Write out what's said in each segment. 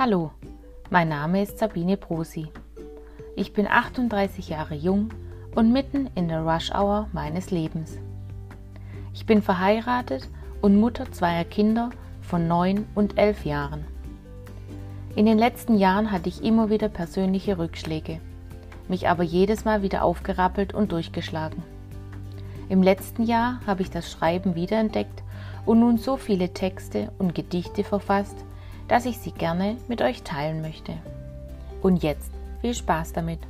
Hallo, mein Name ist Sabine Brosi. Ich bin 38 Jahre jung und mitten in der Rush Hour meines Lebens. Ich bin verheiratet und Mutter zweier Kinder von 9 und 11 Jahren. In den letzten Jahren hatte ich immer wieder persönliche Rückschläge, mich aber jedes Mal wieder aufgerappelt und durchgeschlagen. Im letzten Jahr habe ich das Schreiben wiederentdeckt und nun so viele Texte und Gedichte verfasst, dass ich sie gerne mit euch teilen möchte. Und jetzt viel Spaß damit!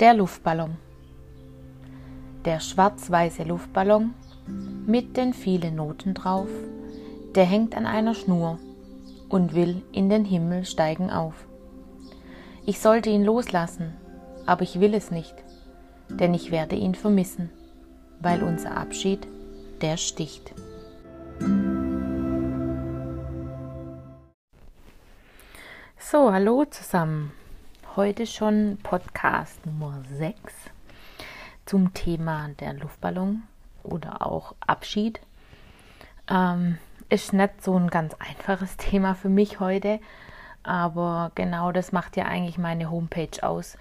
Der Luftballon. Der schwarz-weiße Luftballon mit den vielen Noten drauf, der hängt an einer Schnur und will in den Himmel steigen auf. Ich sollte ihn loslassen, aber ich will es nicht, denn ich werde ihn vermissen, weil unser Abschied, der sticht. So, hallo zusammen. Heute schon Podcast Nummer 6 zum Thema der Luftballon oder auch Abschied. Ähm, ist nicht so ein ganz einfaches Thema für mich heute, aber genau das macht ja eigentlich meine Homepage aus,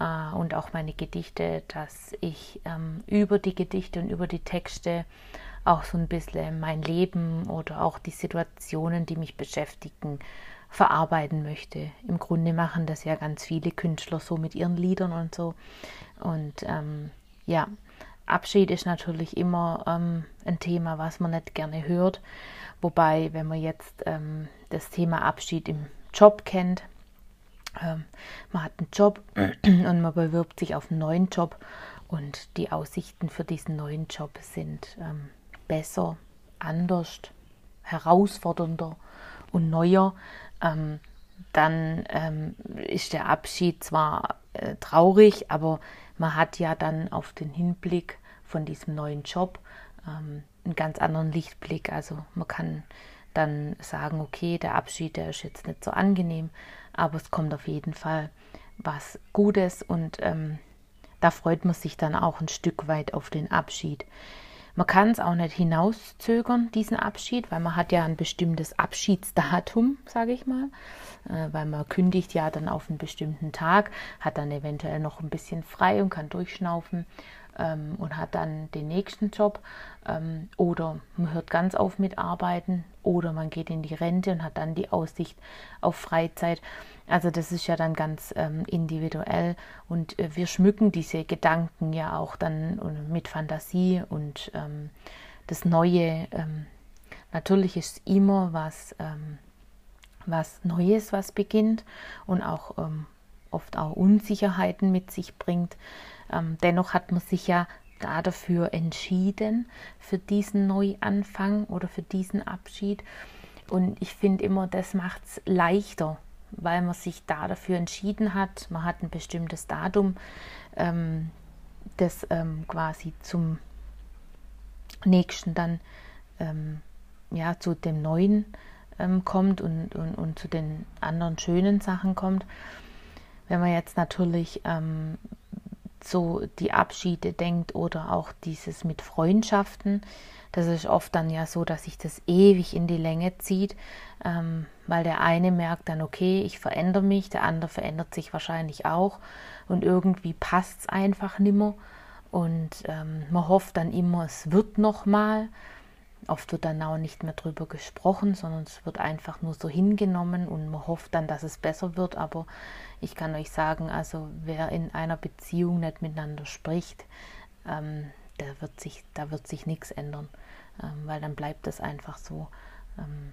äh, und auch meine Gedichte, dass ich ähm, über die Gedichte und über die Texte auch so ein bisschen mein Leben oder auch die Situationen, die mich beschäftigen, verarbeiten möchte. Im Grunde machen das ja ganz viele Künstler so mit ihren Liedern und so. Und ähm, ja, Abschied ist natürlich immer ähm, ein Thema, was man nicht gerne hört. Wobei, wenn man jetzt ähm, das Thema Abschied im Job kennt, man hat einen Job und man bewirbt sich auf einen neuen Job und die Aussichten für diesen neuen Job sind ähm, besser, anders, herausfordernder und neuer. Ähm, dann ähm, ist der Abschied zwar äh, traurig, aber man hat ja dann auf den Hinblick von diesem neuen Job ähm, einen ganz anderen Lichtblick. Also man kann dann sagen, okay, der Abschied, der ist jetzt nicht so angenehm, aber es kommt auf jeden Fall was Gutes und ähm, da freut man sich dann auch ein Stück weit auf den Abschied. Man kann es auch nicht hinauszögern, diesen Abschied, weil man hat ja ein bestimmtes Abschiedsdatum, sage ich mal, äh, weil man kündigt ja dann auf einen bestimmten Tag, hat dann eventuell noch ein bisschen frei und kann durchschnaufen ähm, und hat dann den nächsten Job ähm, oder man hört ganz auf mit Arbeiten oder man geht in die Rente und hat dann die Aussicht auf Freizeit. Also das ist ja dann ganz ähm, individuell und äh, wir schmücken diese Gedanken ja auch dann mit Fantasie und ähm, das Neue. Ähm, natürlich ist immer was, ähm, was Neues, was beginnt und auch oft auch Unsicherheiten mit sich bringt. Ähm, dennoch hat man sich ja da dafür entschieden, für diesen Neuanfang oder für diesen Abschied. Und ich finde immer, das macht es leichter, weil man sich da dafür entschieden hat. Man hat ein bestimmtes Datum, ähm, das ähm, quasi zum nächsten dann ähm, ja, zu dem Neuen ähm, kommt und, und, und zu den anderen schönen Sachen kommt. Wenn man jetzt natürlich ähm, so die Abschiede denkt oder auch dieses mit Freundschaften, das ist oft dann ja so, dass sich das ewig in die Länge zieht, ähm, weil der eine merkt dann, okay, ich verändere mich, der andere verändert sich wahrscheinlich auch und irgendwie passt es einfach nimmer und ähm, man hofft dann immer, es wird noch mal. Oft wird dann auch nicht mehr drüber gesprochen, sondern es wird einfach nur so hingenommen und man hofft dann, dass es besser wird. Aber ich kann euch sagen, also wer in einer Beziehung nicht miteinander spricht, ähm, der wird sich, da wird sich nichts ändern, ähm, weil dann bleibt es einfach so. Ähm,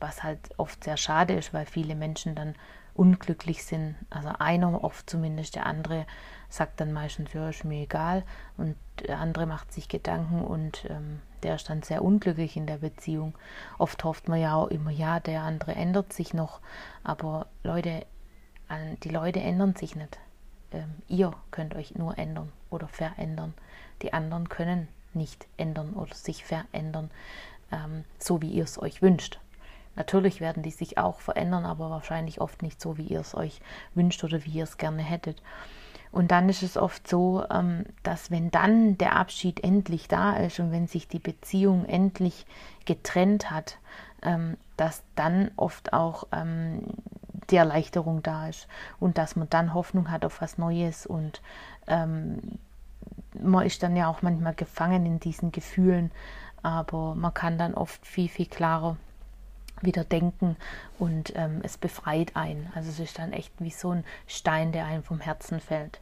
was halt oft sehr schade ist, weil viele Menschen dann unglücklich sind. Also einer oft zumindest, der andere sagt dann meistens, ja, ist mir egal. Und der andere macht sich Gedanken und ähm, der ist dann sehr unglücklich in der Beziehung. Oft hofft man ja auch immer, ja, der andere ändert sich noch. Aber Leute, die Leute ändern sich nicht. Ähm, ihr könnt euch nur ändern oder verändern. Die anderen können nicht ändern oder sich verändern, ähm, so wie ihr es euch wünscht. Natürlich werden die sich auch verändern, aber wahrscheinlich oft nicht so, wie ihr es euch wünscht oder wie ihr es gerne hättet. Und dann ist es oft so, ähm, dass wenn dann der Abschied endlich da ist und wenn sich die Beziehung endlich getrennt hat, ähm, dass dann oft auch ähm, die Erleichterung da ist und dass man dann Hoffnung hat auf was Neues und man ist dann ja auch manchmal gefangen in diesen Gefühlen, aber man kann dann oft viel, viel klarer wieder denken und ähm, es befreit einen. Also es ist dann echt wie so ein Stein, der einem vom Herzen fällt.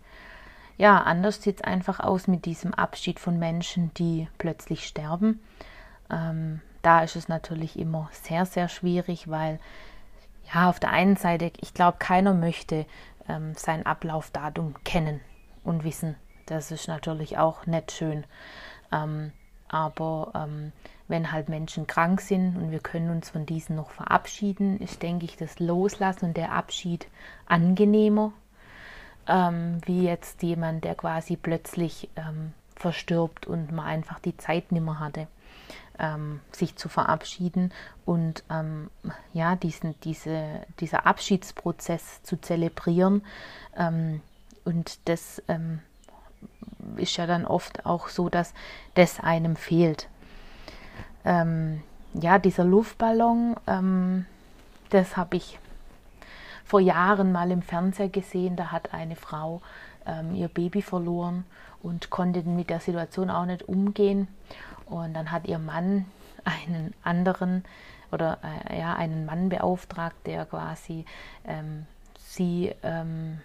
Ja, anders sieht es einfach aus mit diesem Abschied von Menschen, die plötzlich sterben. Ähm, da ist es natürlich immer sehr, sehr schwierig, weil ja, auf der einen Seite, ich glaube, keiner möchte ähm, sein Ablaufdatum kennen und wissen. Das ist natürlich auch nicht schön. Ähm, aber ähm, wenn halt Menschen krank sind und wir können uns von diesen noch verabschieden, ist, denke ich, das Loslassen und der Abschied angenehmer, ähm, wie jetzt jemand, der quasi plötzlich ähm, verstirbt und man einfach die Zeit nimmer hatte, ähm, sich zu verabschieden und ähm, ja, diesen, diese, dieser Abschiedsprozess zu zelebrieren. Ähm, und das ähm, ist ja dann oft auch so, dass das einem fehlt ähm, ja, dieser Luftballon, ähm, das habe ich vor Jahren mal im Fernseher gesehen. Da hat eine Frau ähm, ihr Baby verloren und konnte mit der Situation auch nicht umgehen. Und dann hat ihr Mann einen anderen oder äh, ja, einen Mann beauftragt, der quasi ähm, sie ähm,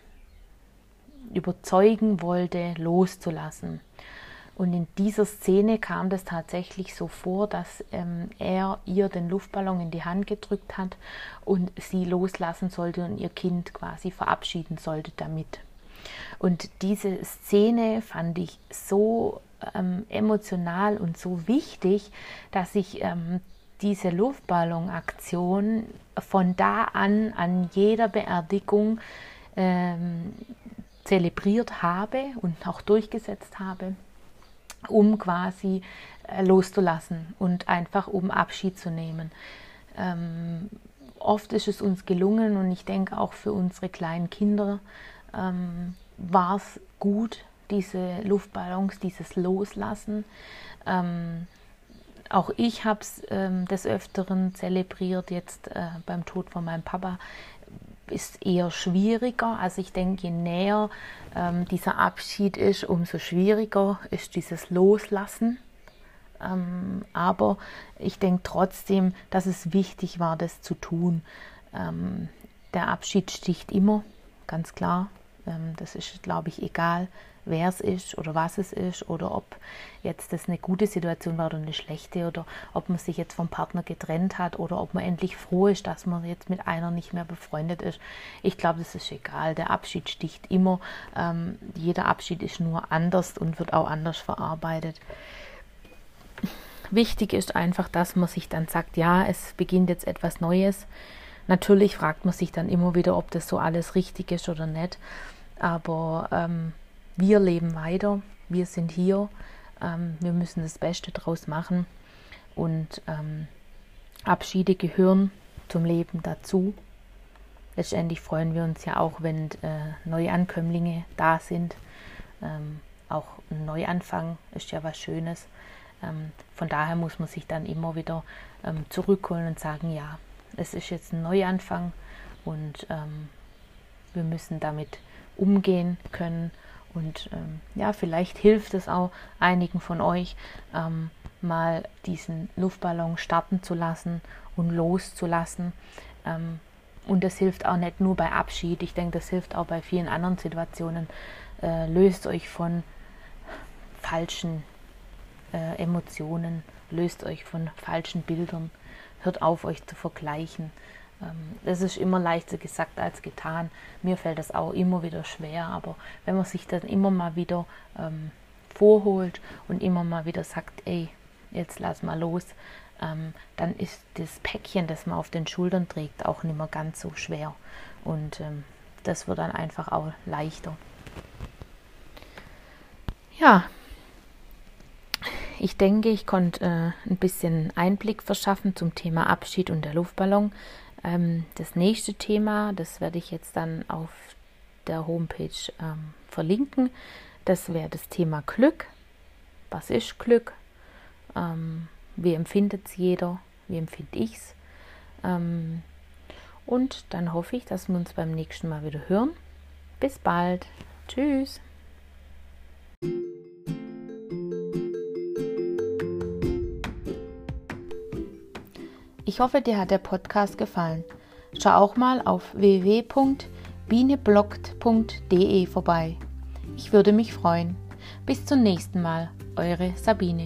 überzeugen wollte, loszulassen. Und in dieser Szene kam das tatsächlich so vor, dass ähm, er ihr den Luftballon in die Hand gedrückt hat und sie loslassen sollte und ihr Kind quasi verabschieden sollte damit. Und diese Szene fand ich so ähm, emotional und so wichtig, dass ich ähm, diese Luftballonaktion von da an an jeder Beerdigung ähm, zelebriert habe und auch durchgesetzt habe um quasi äh, loszulassen und einfach um Abschied zu nehmen. Ähm, oft ist es uns gelungen und ich denke auch für unsere kleinen Kinder ähm, war es gut, diese Luftballons, dieses Loslassen. Ähm, auch ich habe es ähm, des Öfteren zelebriert, jetzt äh, beim Tod von meinem Papa ist eher schwieriger. Also ich denke, je näher ähm, dieser Abschied ist, umso schwieriger ist dieses Loslassen. Ähm, aber ich denke trotzdem, dass es wichtig war, das zu tun. Ähm, der Abschied sticht immer, ganz klar. Ähm, das ist, glaube ich, egal, wer es ist oder was es ist oder ob jetzt das eine gute Situation war oder eine schlechte oder ob man sich jetzt vom Partner getrennt hat oder ob man endlich froh ist, dass man jetzt mit einer nicht mehr befreundet ist. Ich glaube, das ist egal. Der Abschied sticht immer. Ähm, jeder Abschied ist nur anders und wird auch anders verarbeitet. Wichtig ist einfach, dass man sich dann sagt, ja, es beginnt jetzt etwas Neues. Natürlich fragt man sich dann immer wieder, ob das so alles richtig ist oder nicht. Aber ähm, wir leben weiter, wir sind hier, ähm, wir müssen das Beste draus machen und ähm, Abschiede gehören zum Leben dazu. Letztendlich freuen wir uns ja auch, wenn äh, Neuankömmlinge da sind. Ähm, auch ein Neuanfang ist ja was Schönes. Ähm, von daher muss man sich dann immer wieder ähm, zurückholen und sagen, ja, es ist jetzt ein Neuanfang und ähm, wir müssen damit umgehen können und ähm, ja, vielleicht hilft es auch einigen von euch, ähm, mal diesen Luftballon starten zu lassen und loszulassen. Ähm, und das hilft auch nicht nur bei Abschied, ich denke, das hilft auch bei vielen anderen Situationen. Äh, löst euch von falschen äh, Emotionen, löst euch von falschen Bildern, hört auf, euch zu vergleichen. Das ähm, ist immer leichter gesagt als getan. Mir fällt das auch immer wieder schwer, aber wenn man sich dann immer mal wieder ähm, vorholt und immer mal wieder sagt, ey, jetzt lass mal los, ähm, dann ist das Päckchen, das man auf den Schultern trägt, auch nicht mehr ganz so schwer. Und ähm, das wird dann einfach auch leichter. Ja, ich denke, ich konnte äh, ein bisschen Einblick verschaffen zum Thema Abschied und der Luftballon. Ähm, das nächste Thema, das werde ich jetzt dann auf der Homepage ähm, verlinken. Das wäre das Thema Glück. Was ist Glück? Ähm, wie empfindet es jeder? Wie empfinde ich es? Ähm, und dann hoffe ich, dass wir uns beim nächsten Mal wieder hören. Bis bald. Tschüss. Ich hoffe, dir hat der Podcast gefallen. Schau auch mal auf www.bienebloggt.de vorbei. Ich würde mich freuen. Bis zum nächsten Mal, eure Sabine.